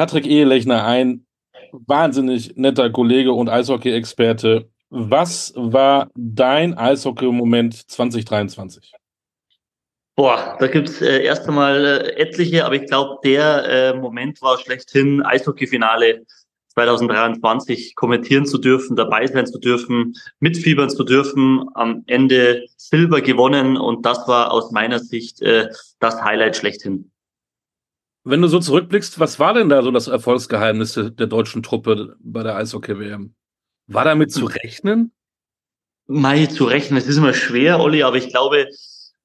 Patrick Ehelechner, ein wahnsinnig netter Kollege und Eishockey-Experte. Was war dein Eishockey-Moment 2023? Boah, da gibt's äh, erst einmal äh, etliche, aber ich glaube, der äh, Moment war schlechthin Eishockey-Finale 2023 kommentieren zu dürfen, dabei sein zu dürfen, mitfiebern zu dürfen, am Ende Silber gewonnen und das war aus meiner Sicht äh, das Highlight schlechthin. Wenn du so zurückblickst, was war denn da so das Erfolgsgeheimnis der deutschen Truppe bei der Eishockey-WM? War damit zu rechnen? Mai zu rechnen, es ist immer schwer, Olli, aber ich glaube,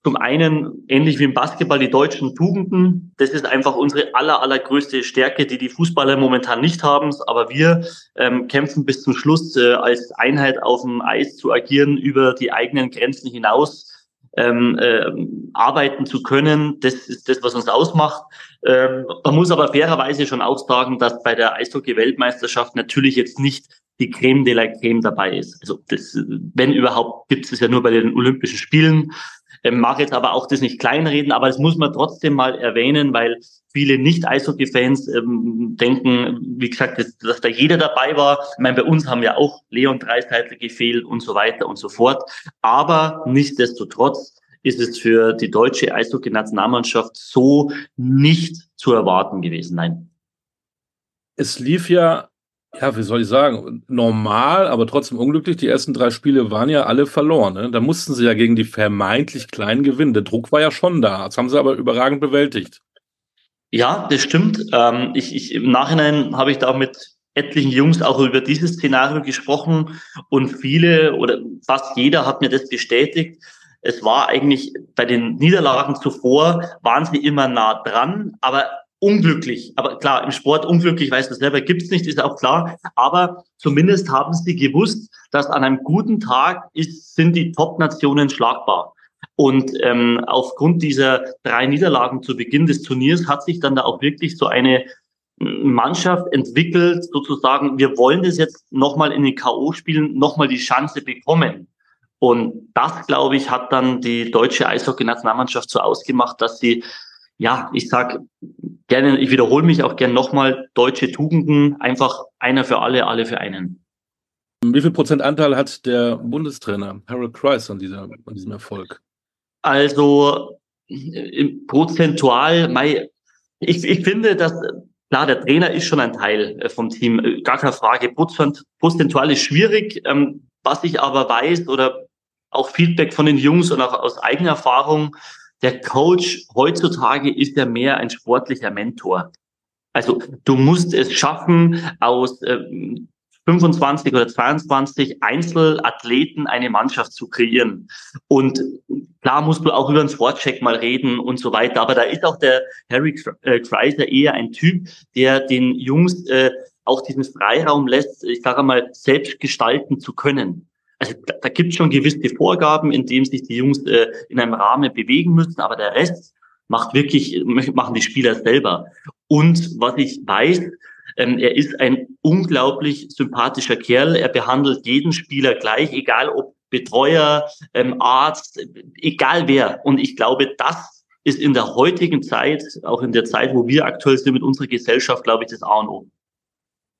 zum einen, ähnlich wie im Basketball, die deutschen Tugenden. Das ist einfach unsere aller, allergrößte Stärke, die die Fußballer momentan nicht haben. Aber wir ähm, kämpfen bis zum Schluss, äh, als Einheit auf dem Eis zu agieren, über die eigenen Grenzen hinaus ähm, äh, arbeiten zu können. Das ist das, was uns ausmacht. Ähm, man muss aber fairerweise schon auch sagen, dass bei der Eishockey-Weltmeisterschaft natürlich jetzt nicht die Creme de la Creme dabei ist. Also das, wenn überhaupt, gibt es ja nur bei den Olympischen Spielen. Ähm, mag jetzt aber auch das nicht kleinreden, aber das muss man trotzdem mal erwähnen, weil viele Nicht-Eishockey-Fans ähm, denken, wie gesagt, dass, dass, da jeder dabei war. Ich meine, bei uns haben ja auch Leon Dreiseitel gefehlt und so weiter und so fort. Aber nichtsdestotrotz ist es für die deutsche Eishockey-Nationalmannschaft so nicht zu erwarten gewesen. Nein. Es lief ja ja, wie soll ich sagen, normal, aber trotzdem unglücklich. Die ersten drei Spiele waren ja alle verloren. Ne? Da mussten sie ja gegen die vermeintlich kleinen gewinnen. Der Druck war ja schon da. Das haben sie aber überragend bewältigt. Ja, das stimmt. Ähm, ich, ich, Im Nachhinein habe ich da mit etlichen Jungs auch über dieses Szenario gesprochen und viele oder fast jeder hat mir das bestätigt. Es war eigentlich bei den Niederlagen zuvor, waren sie immer nah dran, aber unglücklich. Aber klar, im Sport unglücklich, weiß das selber, gibt's nicht, ist auch klar. Aber zumindest haben sie gewusst, dass an einem guten Tag ist, sind die Top-Nationen schlagbar. Und ähm, aufgrund dieser drei Niederlagen zu Beginn des Turniers hat sich dann da auch wirklich so eine Mannschaft entwickelt, sozusagen, wir wollen das jetzt nochmal in den K.O.-Spielen nochmal die Chance bekommen. Und das, glaube ich, hat dann die deutsche Eishockey-Nationalmannschaft so ausgemacht, dass sie ja, ich sag gerne, ich wiederhole mich auch gern nochmal, deutsche Tugenden, einfach einer für alle, alle für einen. Wie viel Prozent Anteil hat der Bundestrainer Harold Kreis an, dieser, an diesem Erfolg? Also prozentual, ich, ich finde, dass klar, der Trainer ist schon ein Teil äh, vom Team, äh, gar keine Frage. Prozentual ist schwierig. Ähm, was ich aber weiß oder auch Feedback von den Jungs und auch aus eigener Erfahrung, der Coach heutzutage ist ja mehr ein sportlicher Mentor. Also du musst es schaffen, aus äh, 25 oder 22 Einzelathleten eine Mannschaft zu kreieren. Und klar musst du auch über den Sportcheck mal reden und so weiter. Aber da ist auch der Harry Kreiser eher ein Typ, der den Jungs äh, auch diesen Freiraum lässt, ich sage mal, selbst gestalten zu können. Also da, da gibt es schon gewisse Vorgaben, in denen sich die Jungs äh, in einem Rahmen bewegen müssen, aber der Rest macht wirklich, machen die Spieler selber. Und was ich weiß, ähm, er ist ein unglaublich sympathischer Kerl. Er behandelt jeden Spieler gleich, egal ob Betreuer, ähm, Arzt, egal wer. Und ich glaube, das ist in der heutigen Zeit, auch in der Zeit, wo wir aktuell sind mit unserer Gesellschaft, glaube ich, das A und O.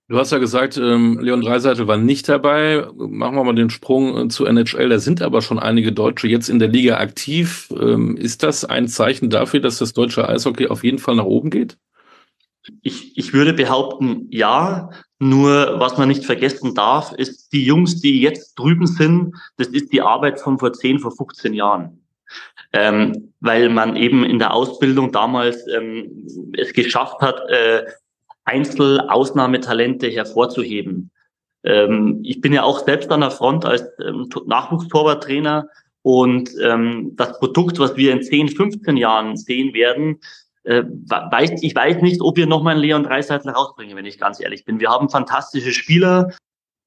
Du hast ja gesagt, ähm, Leon Dreiseitel war nicht dabei. Machen wir mal den Sprung äh, zu NHL. Da sind aber schon einige Deutsche jetzt in der Liga aktiv. Ähm, ist das ein Zeichen dafür, dass das deutsche Eishockey auf jeden Fall nach oben geht? Ich, ich würde behaupten, ja. Nur was man nicht vergessen darf, ist, die Jungs, die jetzt drüben sind, das ist die Arbeit von vor 10, vor 15 Jahren. Ähm, weil man eben in der Ausbildung damals ähm, es geschafft hat, äh, Einzel-Ausnahmetalente hervorzuheben. Ähm, ich bin ja auch selbst an der Front als ähm, Nachwuchstorwarttrainer und ähm, das Produkt, was wir in 10, 15 Jahren sehen werden, äh, weiß, ich weiß nicht, ob wir nochmal einen Leon Dreiseitler rausbringen, wenn ich ganz ehrlich bin. Wir haben fantastische Spieler.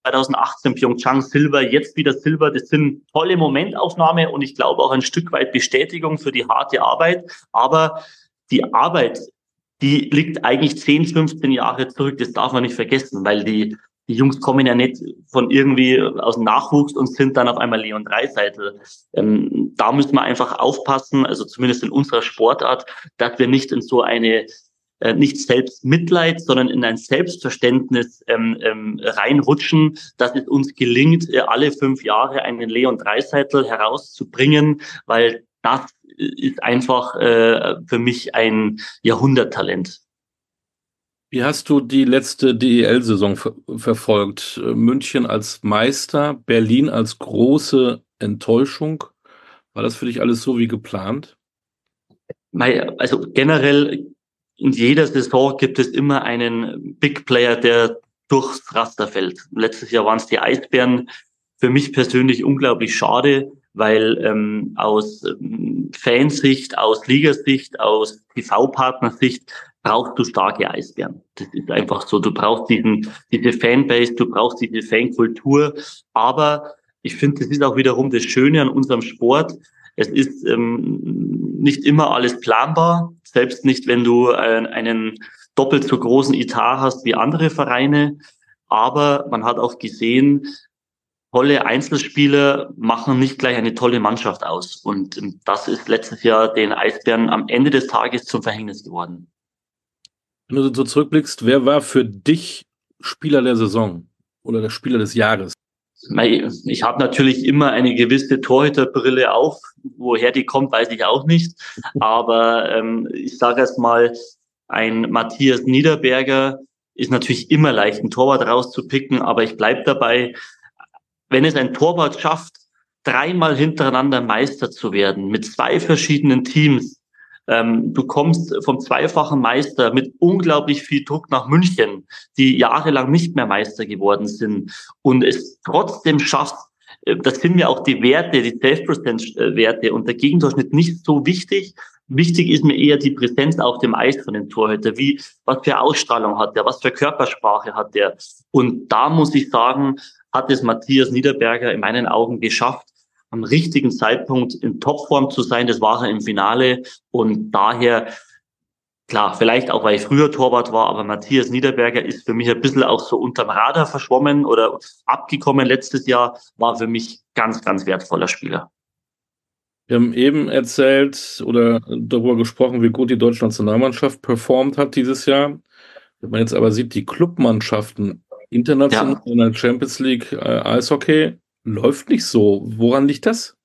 2018 Pyeongchang Silber, jetzt wieder Silber. Das sind tolle Momentaufnahme und ich glaube auch ein Stück weit Bestätigung für die harte Arbeit. Aber die Arbeit die liegt eigentlich 10, 15 Jahre zurück. Das darf man nicht vergessen, weil die, die Jungs kommen ja nicht von irgendwie aus dem Nachwuchs und sind dann auf einmal Leon Dreiseitel. Ähm, da müssen wir einfach aufpassen, also zumindest in unserer Sportart, dass wir nicht in so eine äh, nicht Selbstmitleid, sondern in ein Selbstverständnis ähm, ähm, reinrutschen, dass es uns gelingt, äh, alle fünf Jahre einen Leon Dreiseitel herauszubringen, weil das ist einfach äh, für mich ein Jahrhunderttalent. Wie hast du die letzte DEL-Saison ver verfolgt? München als Meister, Berlin als große Enttäuschung. War das für dich alles so wie geplant? Also generell in jeder Saison gibt es immer einen Big Player, der durchs Raster fällt. Letztes Jahr waren es die Eisbären. Für mich persönlich unglaublich schade, weil ähm, aus ähm, Fansicht, aus Ligasicht, aus TV-Partnersicht brauchst du starke Eisbären. Das ist einfach so. Du brauchst diesen, diese Fanbase, du brauchst diese Fankultur. Aber ich finde, das ist auch wiederum das Schöne an unserem Sport. Es ist ähm, nicht immer alles planbar, selbst nicht, wenn du äh, einen doppelt so großen Etat hast wie andere Vereine. Aber man hat auch gesehen, tolle Einzelspieler machen nicht gleich eine tolle Mannschaft aus. Und das ist letztes Jahr den Eisbären am Ende des Tages zum Verhängnis geworden. Wenn du so zurückblickst, wer war für dich Spieler der Saison oder der Spieler des Jahres? Ich habe natürlich immer eine gewisse Torhüterbrille auf. Woher die kommt, weiß ich auch nicht. Aber ähm, ich sage erst mal, ein Matthias Niederberger ist natürlich immer leicht, einen Torwart rauszupicken, aber ich bleib dabei, wenn es ein Torwart schafft, dreimal hintereinander Meister zu werden, mit zwei verschiedenen Teams, ähm, du kommst vom zweifachen Meister mit unglaublich viel Druck nach München, die jahrelang nicht mehr Meister geworden sind und es trotzdem schaffst, äh, das sind mir auch die Werte, die Self-Percent-Werte und der Gegendurchschnitt nicht so wichtig. Wichtig ist mir eher die Präsenz auf dem Eis von dem Torhüter. Wie, was für Ausstrahlung hat der? Was für Körpersprache hat der? Und da muss ich sagen, hat es Matthias Niederberger in meinen Augen geschafft, am richtigen Zeitpunkt in Topform zu sein. Das war er im Finale und daher Klar, vielleicht auch, weil ich früher Torwart war, aber Matthias Niederberger ist für mich ein bisschen auch so unterm Radar verschwommen oder abgekommen letztes Jahr, war für mich ganz, ganz wertvoller Spieler. Wir haben eben erzählt oder darüber gesprochen, wie gut die deutsche Nationalmannschaft performt hat dieses Jahr. Wenn man jetzt aber sieht, die Clubmannschaften international ja. in der Champions League äh, Eishockey läuft nicht so. Woran liegt das?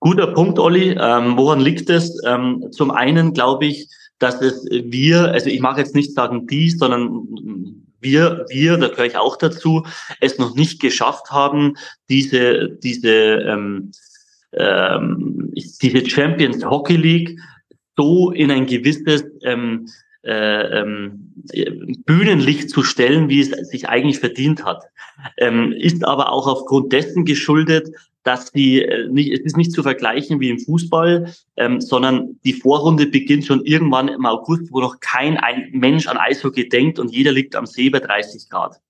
Guter Punkt, Olli. Ähm, woran liegt es? Ähm, zum einen glaube ich, dass es wir, also ich mache jetzt nicht sagen dies, sondern wir, wir, da gehöre ich auch dazu, es noch nicht geschafft haben, diese, diese, ähm, ähm, diese Champions Hockey League so in ein gewisses ähm, äh, ähm, Bühnenlicht zu stellen, wie es sich eigentlich verdient hat. Ähm, ist aber auch aufgrund dessen geschuldet, dass die äh, nicht, es ist nicht zu vergleichen wie im Fußball, ähm, sondern die Vorrunde beginnt schon irgendwann im August, wo noch kein ein Mensch an Eishockey denkt und jeder liegt am See bei 30 Grad.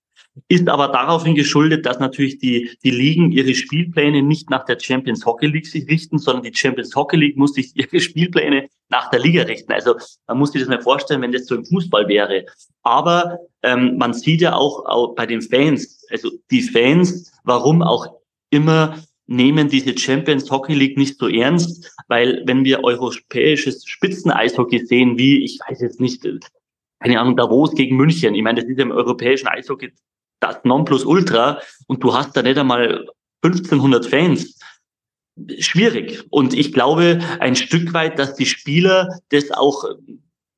Ist aber daraufhin geschuldet, dass natürlich die, die Ligen ihre Spielpläne nicht nach der Champions Hockey League sich richten, sondern die Champions Hockey League muss sich ihre Spielpläne nach der Liga richten. Also man muss sich das mal vorstellen, wenn das so im Fußball wäre. Aber ähm, man sieht ja auch, auch bei den Fans, also die Fans, warum auch immer nehmen diese Champions Hockey League nicht so ernst, weil wenn wir europäisches Spitzeneishockey sehen, wie, ich weiß jetzt nicht, keine Ahnung, Davos gegen München, ich meine, das ist im europäischen Eishockey das Nonplusultra und du hast da nicht einmal 1500 Fans. Schwierig. Und ich glaube ein Stück weit, dass die Spieler das auch,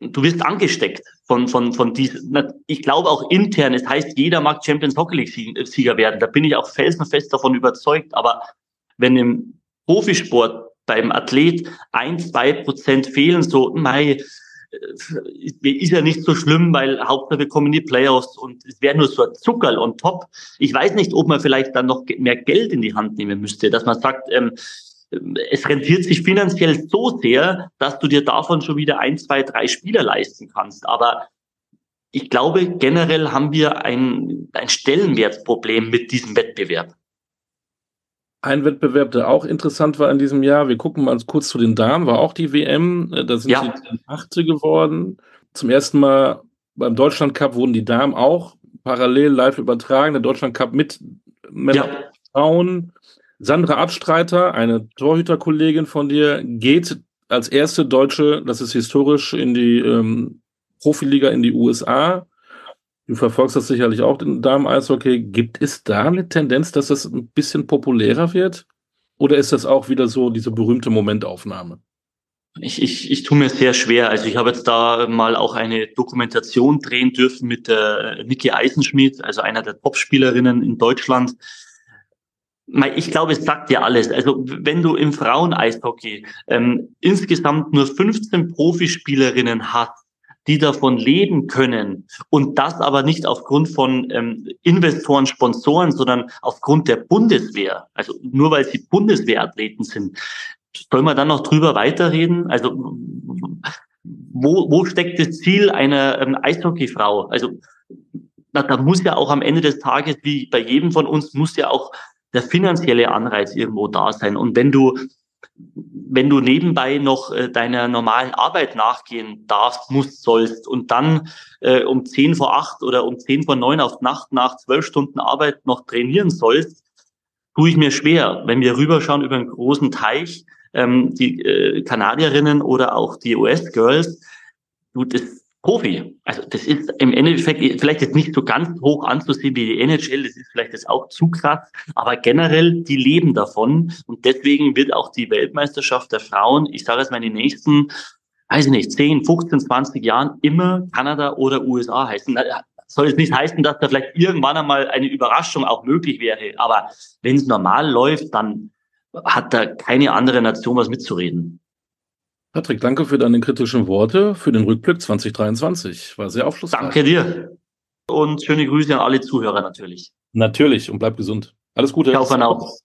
du wirst angesteckt von, von, von diesen, ich glaube auch intern, es heißt, jeder mag Champions Hockey League Sieger werden. Da bin ich auch felsenfest davon überzeugt. Aber wenn im Profisport beim Athlet ein, zwei Prozent fehlen, so, mei, äh, ist ja nicht so schlimm, weil Hauptsache wir kommen in die Playoffs und es wäre nur so ein Zuckerl on top. Ich weiß nicht, ob man vielleicht dann noch mehr Geld in die Hand nehmen müsste, dass man sagt, ähm, es rentiert sich finanziell so sehr, dass du dir davon schon wieder ein, zwei, drei Spieler leisten kannst. Aber ich glaube, generell haben wir ein, ein Stellenwertproblem mit diesem Wettbewerb. Ein Wettbewerb, der auch interessant war in diesem Jahr, wir gucken mal kurz zu den Damen, war auch die WM. Äh, da sind ja. sie Achte geworden. Zum ersten Mal beim Deutschland Cup wurden die Damen auch parallel live übertragen. Der Deutschland Cup mit Männern ja. Frauen. Sandra Abstreiter, eine Torhüterkollegin von dir, geht als erste Deutsche, das ist historisch, in die ähm, Profiliga in die USA. Du verfolgst das sicherlich auch in deinem Eishockey. Gibt es da eine Tendenz, dass das ein bisschen populärer wird? Oder ist das auch wieder so diese berühmte Momentaufnahme? Ich, ich, ich tue mir sehr schwer. Also ich habe jetzt da mal auch eine Dokumentation drehen dürfen mit der Niki Eisenschmidt, also einer der Topspielerinnen in Deutschland. Ich glaube, es sagt ja alles. Also wenn du im Frauen-Eishockey ähm, insgesamt nur 15 Profispielerinnen hast, die davon leben können und das aber nicht aufgrund von ähm, Investoren, Sponsoren, sondern aufgrund der Bundeswehr, also nur weil sie Bundeswehrathleten sind, soll man dann noch drüber weiterreden? Also wo, wo steckt das Ziel einer ähm, Eishockeyfrau? Also na, da muss ja auch am Ende des Tages, wie bei jedem von uns, muss ja auch der finanzielle Anreiz irgendwo da sein. Und wenn du wenn du nebenbei noch äh, deiner normalen Arbeit nachgehen darfst, musst, sollst und dann äh, um zehn vor acht oder um zehn vor neun auf Nacht nach zwölf Stunden Arbeit noch trainieren sollst, tue ich mir schwer. Wenn wir rüberschauen über einen großen Teich, ähm, die äh, Kanadierinnen oder auch die US-Girls, du, das Profi. Also das ist im Endeffekt vielleicht jetzt nicht so ganz hoch anzusehen wie die NHL, das ist vielleicht jetzt auch zu krass, aber generell, die leben davon und deswegen wird auch die Weltmeisterschaft der Frauen, ich sage es mal in den nächsten, weiß ich nicht, 10, 15, 20 Jahren immer Kanada oder USA heißen. Soll es nicht heißen, dass da vielleicht irgendwann einmal eine Überraschung auch möglich wäre, aber wenn es normal läuft, dann hat da keine andere Nation was mitzureden. Patrick, danke für deine kritischen Worte für den Rückblick 2023. War sehr aufschlussreich. Danke dir. Und schöne Grüße an alle Zuhörer natürlich. Natürlich und bleib gesund. Alles Gute. Ciao.